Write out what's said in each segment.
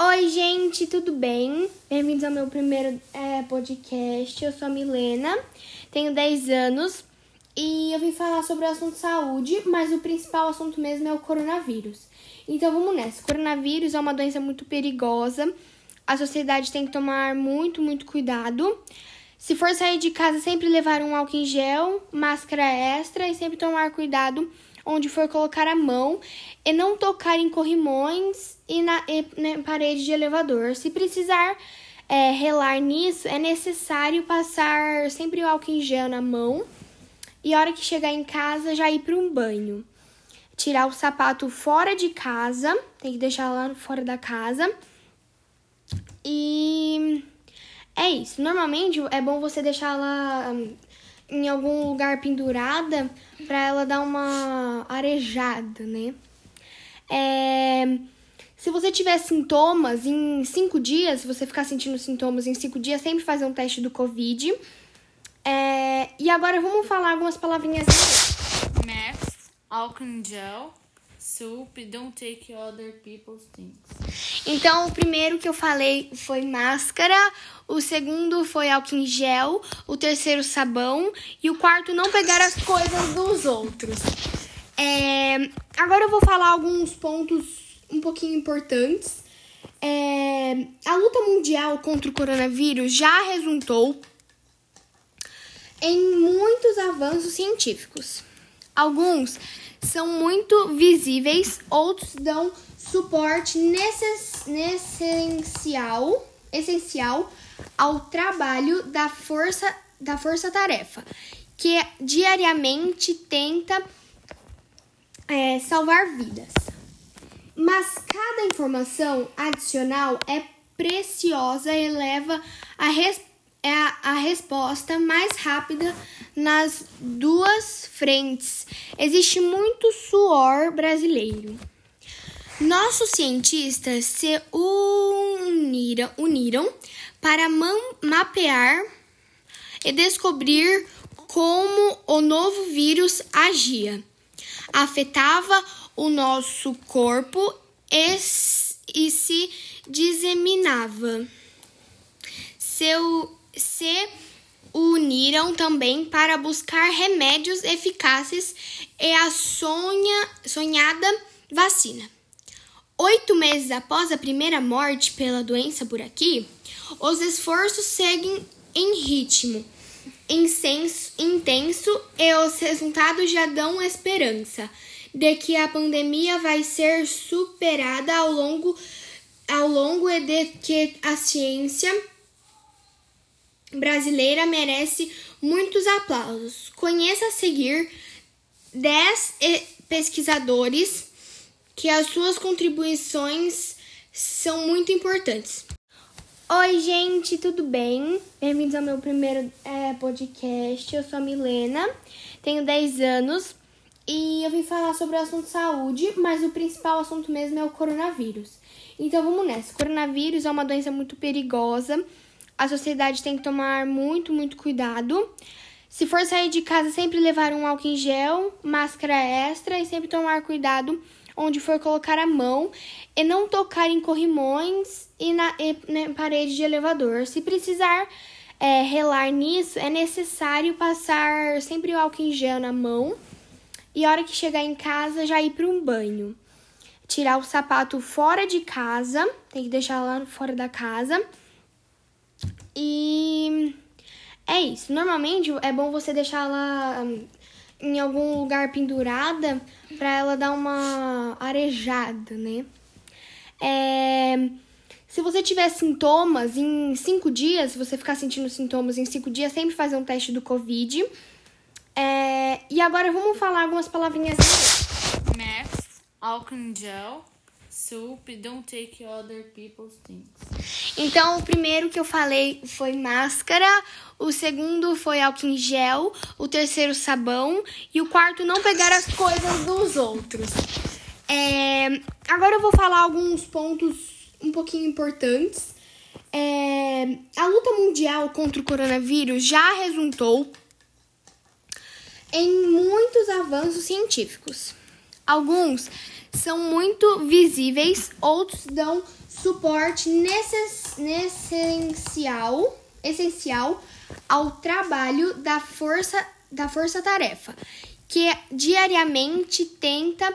Oi, gente, tudo bem? Bem-vindos ao meu primeiro é, podcast. Eu sou a Milena, tenho 10 anos e eu vim falar sobre o assunto saúde, mas o principal assunto mesmo é o coronavírus. Então vamos nessa. O coronavírus é uma doença muito perigosa. A sociedade tem que tomar muito, muito cuidado. Se for sair de casa, sempre levar um álcool em gel, máscara extra e sempre tomar cuidado onde for colocar a mão e não tocar em corrimões e na, e na parede de elevador. Se precisar é, relar nisso, é necessário passar sempre o álcool em gel na mão e a hora que chegar em casa já ir para um banho. Tirar o sapato fora de casa, tem que deixar lá fora da casa. E é isso. Normalmente é bom você deixar ela em algum lugar pendurada para ela dar uma arejada, né? É, se você tiver sintomas em cinco dias, se você ficar sentindo sintomas em cinco dias, sempre fazer um teste do Covid. É, e agora vamos falar algumas palavrinhas. Mask, álcool gel, soup, don't take other people's things. Então, o primeiro que eu falei foi máscara, o segundo foi álcool em gel, o terceiro sabão e o quarto não pegar as coisas dos outros. É, agora eu vou falar alguns pontos um pouquinho importantes. É, a luta mundial contra o coronavírus já resultou em muitos avanços científicos. Alguns são muito visíveis, outros dão suporte necess, essencial, essencial ao trabalho da força da força-tarefa, que diariamente tenta é, salvar vidas. Mas cada informação adicional é preciosa e leva a, res, é a, resposta mais rápida nas duas frentes. Existe muito suor brasileiro. Nossos cientistas se uniram, uniram para mapear e descobrir como o novo vírus agia, afetava o nosso corpo e, e se disseminava. Seu, se uniram também para buscar remédios eficazes e a sonha, sonhada vacina. Oito meses após a primeira morte pela doença por aqui, os esforços seguem em ritmo intenso, e os resultados já dão esperança de que a pandemia vai ser superada ao longo, ao longo de que a ciência brasileira merece muitos aplausos. Conheça a seguir 10 pesquisadores que as suas contribuições são muito importantes. Oi, gente, tudo bem? Bem-vindos ao meu primeiro é, podcast. Eu sou a Milena, tenho 10 anos e eu vim falar sobre o assunto saúde, mas o principal assunto mesmo é o coronavírus. Então vamos nessa. O coronavírus é uma doença muito perigosa. A sociedade tem que tomar muito, muito cuidado. Se for sair de casa, sempre levar um álcool em gel, máscara extra e sempre tomar cuidado onde for colocar a mão e não tocar em corrimões e na, e na parede de elevador. Se precisar é, relar nisso, é necessário passar sempre o álcool em gel na mão e a hora que chegar em casa já ir para um banho. Tirar o sapato fora de casa, tem que deixar lá fora da casa. E é isso. Normalmente é bom você deixar ela em algum lugar pendurada para ela dar uma arejada, né? É, se você tiver sintomas em cinco dias, se você ficar sentindo sintomas em cinco dias, sempre fazer um teste do Covid. É, e agora vamos falar algumas palavrinhas. Mask, álcool gel, soup, don't take other people's things. Então, o primeiro que eu falei foi máscara, o segundo foi álcool em gel, o terceiro sabão e o quarto não pegar as coisas dos outros. É, agora eu vou falar alguns pontos um pouquinho importantes. É, a luta mundial contra o coronavírus já resultou em muitos avanços científicos. Alguns são muito visíveis, outros dão suporte essencial, essencial ao trabalho da força da força-tarefa, que diariamente tenta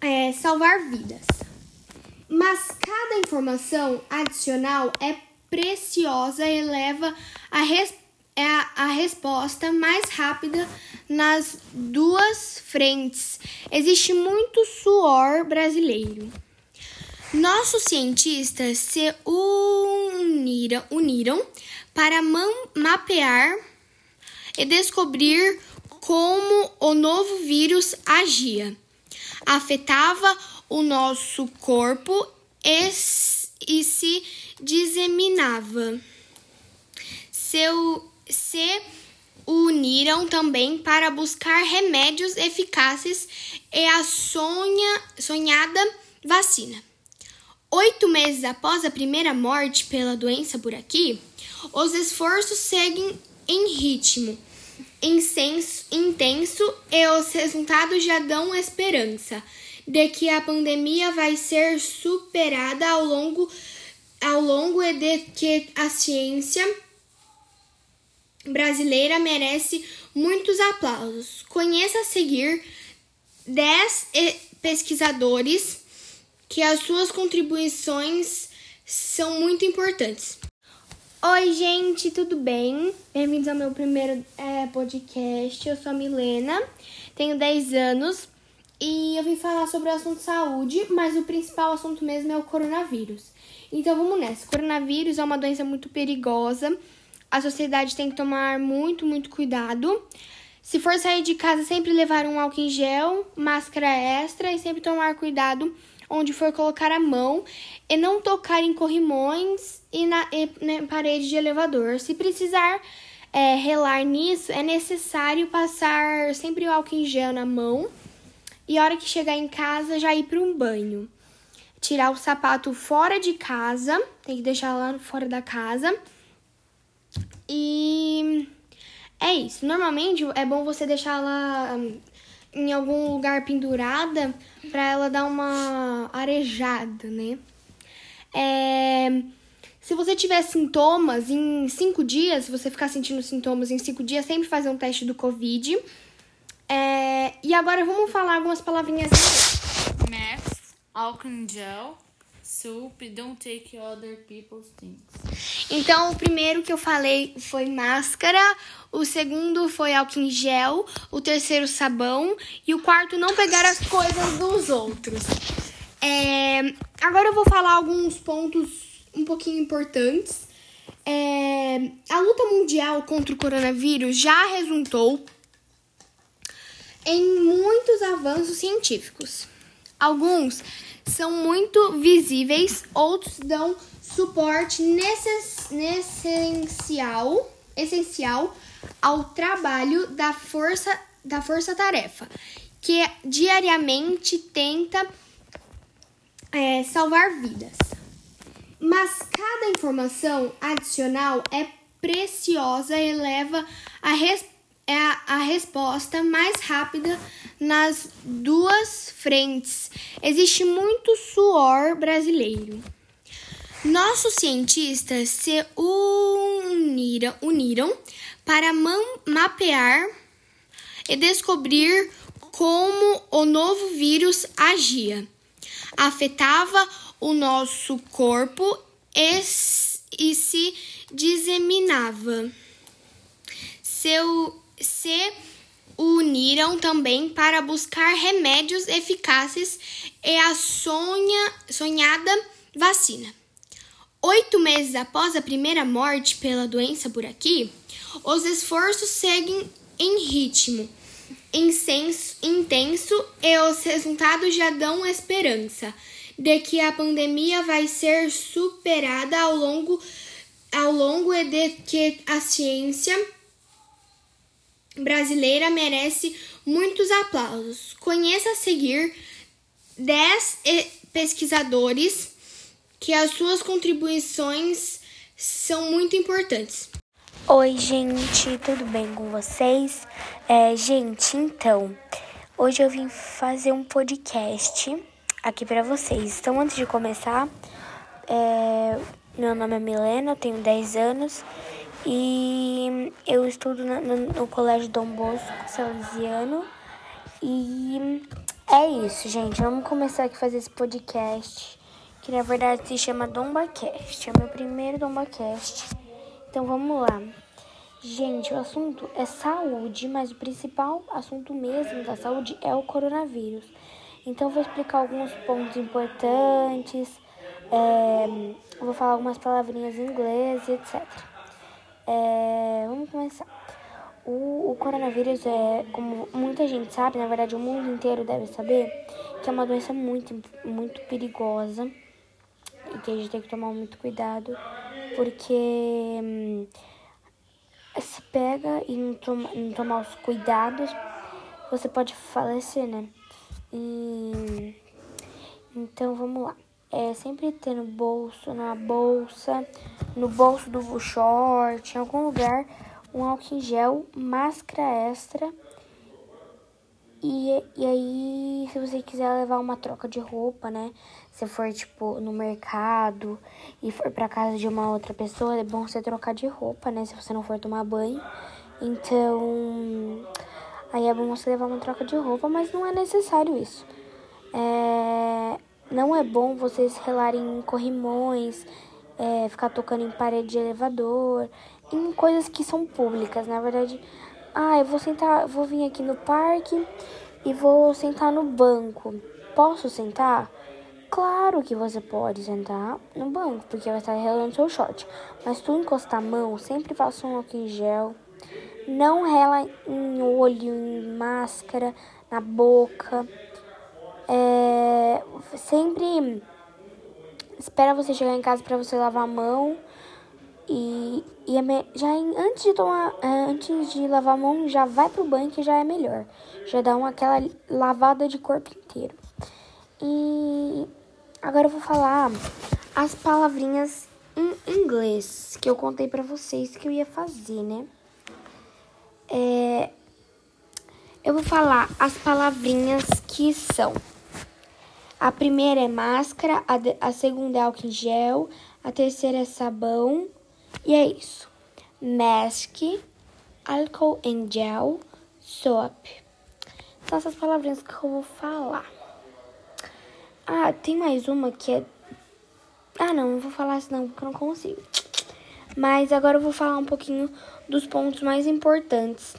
é, salvar vidas. Mas cada informação adicional é preciosa e leva a, res, é a, a resposta mais rápida nas duas frentes. Existe muito suor brasileiro. Nossos cientistas se uniram, uniram para mapear e descobrir como o novo vírus agia, afetava o nosso corpo e, e se disseminava. Seu, se uniram também para buscar remédios eficazes e a sonha, sonhada vacina. Oito meses após a primeira morte pela doença por aqui, os esforços seguem em ritmo intenso, e os resultados já dão esperança de que a pandemia vai ser superada ao longo, ao longo de que a ciência brasileira merece muitos aplausos. Conheça a seguir 10 pesquisadores que as suas contribuições são muito importantes. Oi, gente, tudo bem? Bem-vindos ao meu primeiro é, podcast. Eu sou a Milena, tenho 10 anos e eu vim falar sobre o assunto saúde, mas o principal assunto mesmo é o coronavírus. Então vamos nessa. O coronavírus é uma doença muito perigosa. A sociedade tem que tomar muito, muito cuidado. Se for sair de casa, sempre levar um álcool em gel, máscara extra e sempre tomar cuidado onde for colocar a mão e não tocar em corrimões e na, e na parede de elevador. Se precisar é, relar nisso, é necessário passar sempre o álcool em gel na mão e a hora que chegar em casa já ir para um banho. Tirar o sapato fora de casa, tem que deixar lá fora da casa. E é isso. Normalmente é bom você deixar ela em algum lugar pendurada para ela dar uma arejada, né? É, se você tiver sintomas em cinco dias, se você ficar sentindo sintomas em cinco dias, sempre fazer um teste do Covid. É, e agora vamos falar algumas palavrinhas. Mask, álcool gel, soup, don't take other people's things. Então, o primeiro que eu falei foi máscara, o segundo foi álcool em gel, o terceiro sabão e o quarto não pegar as coisas dos outros. É, agora eu vou falar alguns pontos um pouquinho importantes. É, a luta mundial contra o coronavírus já resultou em muitos avanços científicos. Alguns são muito visíveis, outros dão suporte necess, essencial, essencial ao trabalho da força da força-tarefa, que diariamente tenta é, salvar vidas. Mas cada informação adicional é preciosa e leva a, res, é a, a resposta mais rápida nas duas frentes. Existe muito suor brasileiro. Nossos cientistas se uniram, uniram para mapear e descobrir como o novo vírus agia, afetava o nosso corpo e, e se disseminava. Seu, se uniram também para buscar remédios eficazes e a sonha, sonhada vacina. Oito meses após a primeira morte pela doença por aqui, os esforços seguem em ritmo intenso, intenso e os resultados já dão esperança de que a pandemia vai ser superada ao longo, ao longo de que a ciência brasileira merece muitos aplausos. Conheça a seguir 10 pesquisadores que as suas contribuições são muito importantes. Oi, gente, tudo bem com vocês? É, gente, então, Hoje eu vim fazer um podcast aqui para vocês. Então, antes de começar, é... meu nome é Milena, eu tenho 10 anos e eu estudo no, no, no Colégio Dom Bosco Salesiano. E é isso, gente. Vamos começar aqui a fazer esse podcast, que na verdade se chama DombaCast. É meu primeiro DombaCast. Então vamos lá. Gente, o assunto é saúde, mas o principal assunto mesmo da saúde é o coronavírus. Então, vou explicar alguns pontos importantes, é, vou falar algumas palavrinhas em inglês etc. É, vamos começar. O, o, coronavírus é, como muita gente sabe, na verdade o mundo inteiro deve saber, que é uma doença muito, muito perigosa e que a gente tem que tomar muito cuidado, porque hum, se pega e não, toma, não tomar os cuidados, você pode falecer, né? E, então vamos lá. É sempre ter no bolso, na bolsa, no bolso do short, em algum lugar, um álcool em gel, máscara extra. E, e aí, se você quiser levar uma troca de roupa, né? Se for, tipo, no mercado e for pra casa de uma outra pessoa, é bom você trocar de roupa, né? Se você não for tomar banho. Então, aí é bom você levar uma troca de roupa, mas não é necessário isso. É, não é bom vocês relarem em corrimões, é, ficar tocando em parede de elevador, em coisas que são públicas. Na verdade, ah, eu vou sentar, vou vir aqui no parque e vou sentar no banco. Posso sentar? Claro que você pode sentar no banco, porque vai estar relando seu short. Mas tu encostar a mão, sempre faça um álcool em gel. Não rela em olho, em máscara, na boca. É, sempre espera você chegar em casa para você lavar a mão. E, e é já em, antes de tomar, é, antes de lavar a mão, já vai pro banho que já é melhor. Já dá uma aquela lavada de corpo inteiro. E agora eu vou falar as palavrinhas em inglês que eu contei para vocês que eu ia fazer, né? É, eu vou falar as palavrinhas que são a primeira é máscara, a, de, a segunda é álcool em gel, a terceira é sabão. E é isso. Mask, álcool em gel, soap. São essas palavrinhas que eu vou falar. Ah, tem mais uma que é. Ah, não, não vou falar isso não, porque eu não consigo. Mas agora eu vou falar um pouquinho dos pontos mais importantes.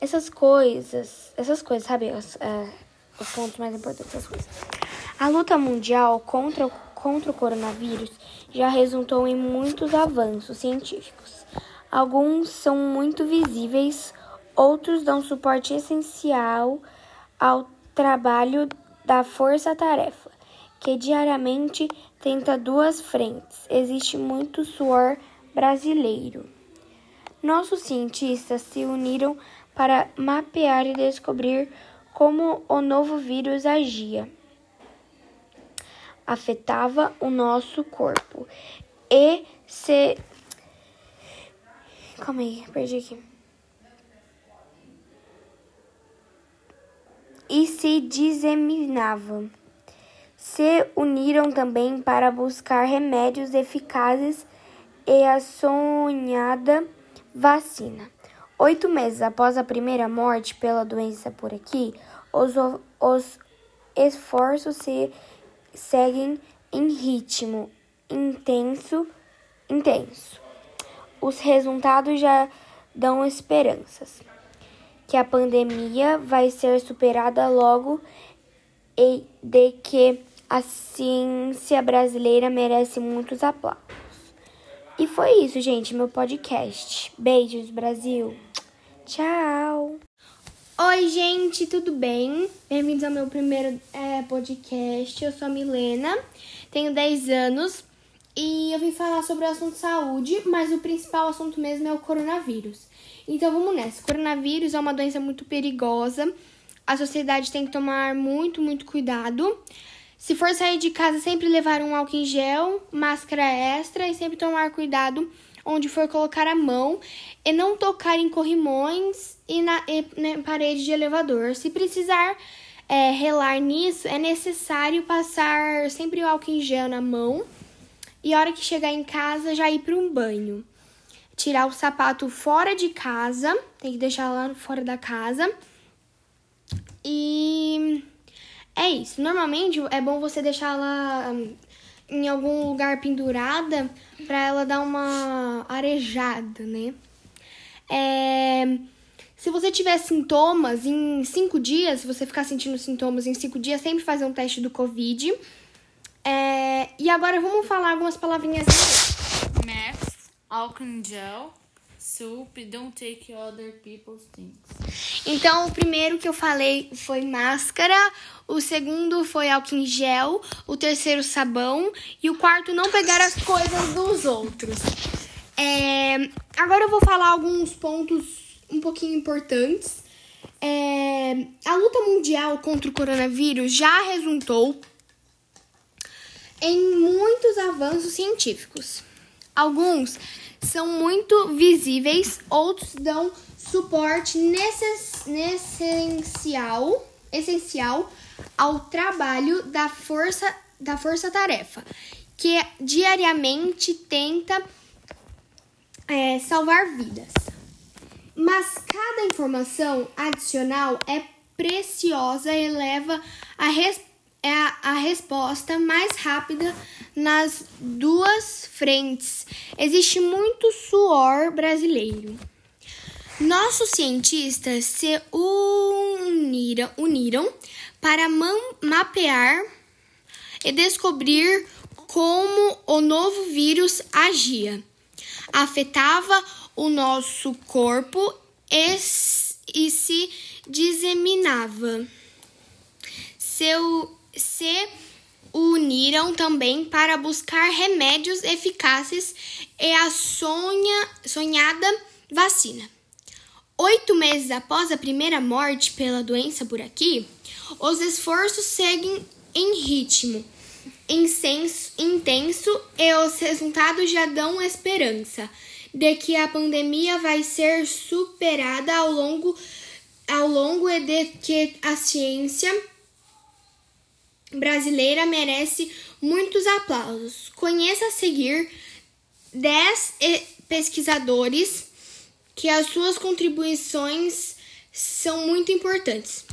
Essas coisas, essas coisas, sabe? As, uh, os pontos mais importantes das coisas. A luta mundial contra, contra o coronavírus já resultou em muitos avanços científicos. Alguns são muito visíveis, outros dão suporte essencial ao trabalho da força-tarefa, que diariamente tenta duas frentes. Existe muito suor brasileiro. Nossos cientistas se uniram para mapear e descobrir como o novo vírus agia, afetava o nosso corpo e se. Calma aí, perdi aqui. E se disseminava. Se uniram também para buscar remédios eficazes e a sonhada vacina. Oito meses após a primeira morte pela doença por aqui, os, os esforços se seguem em ritmo intenso, intenso. Os resultados já dão esperanças que a pandemia vai ser superada logo e de que a ciência brasileira merece muitos aplausos. E foi isso, gente, meu podcast. Beijos, Brasil. Tchau. Oi, gente, tudo bem? Bem-vindos ao meu primeiro é, podcast. Eu sou a Milena, tenho 10 anos e eu vim falar sobre o assunto saúde, mas o principal assunto mesmo é o coronavírus. Então vamos nessa. O coronavírus é uma doença muito perigosa. A sociedade tem que tomar muito, muito cuidado. Se for sair de casa, sempre levar um álcool em gel, máscara extra e sempre tomar cuidado onde for colocar a mão e não tocar em corrimões e na, e na parede de elevador. Se precisar é, relar nisso, é necessário passar sempre o álcool em gel na mão e a hora que chegar em casa já ir para um banho. Tirar o sapato fora de casa, tem que deixar lá fora da casa. E é isso. Normalmente é bom você deixar ela hum, em algum lugar pendurada para ela dar uma arejada, né? É, se você tiver sintomas em cinco dias, se você ficar sentindo sintomas em cinco dias, sempre fazer um teste do Covid. É, e agora vamos falar algumas palavrinhas. Mask, álcool em gel, soup, don't take other people's things. Então, o primeiro que eu falei foi máscara, o segundo foi álcool em gel, o terceiro sabão e o quarto não pegar as coisas dos outros. É, agora eu vou falar alguns pontos um pouquinho importantes. É, a luta mundial contra o coronavírus já resultou em muitos avanços científicos. Alguns são muito visíveis, outros dão suporte necess, essencial, essencial ao trabalho da força da força-tarefa, que diariamente tenta é, salvar vidas. Mas cada informação adicional é preciosa e leva a, res, é a, resposta mais rápida nas duas frentes. Existe muito suor brasileiro. Nossos cientistas se uniram, uniram para mapear e descobrir como o novo vírus agia, afetava o nosso corpo e, e se disseminava. Seu, se uniram também para buscar remédios eficazes e a sonha, sonhada vacina. Oito meses após a primeira morte pela doença por aqui, os esforços seguem em ritmo intenso, e os resultados já dão esperança de que a pandemia vai ser superada ao longo, ao longo de que a ciência brasileira merece muitos aplausos. Conheça a seguir 10 pesquisadores que as suas contribuições são muito importantes.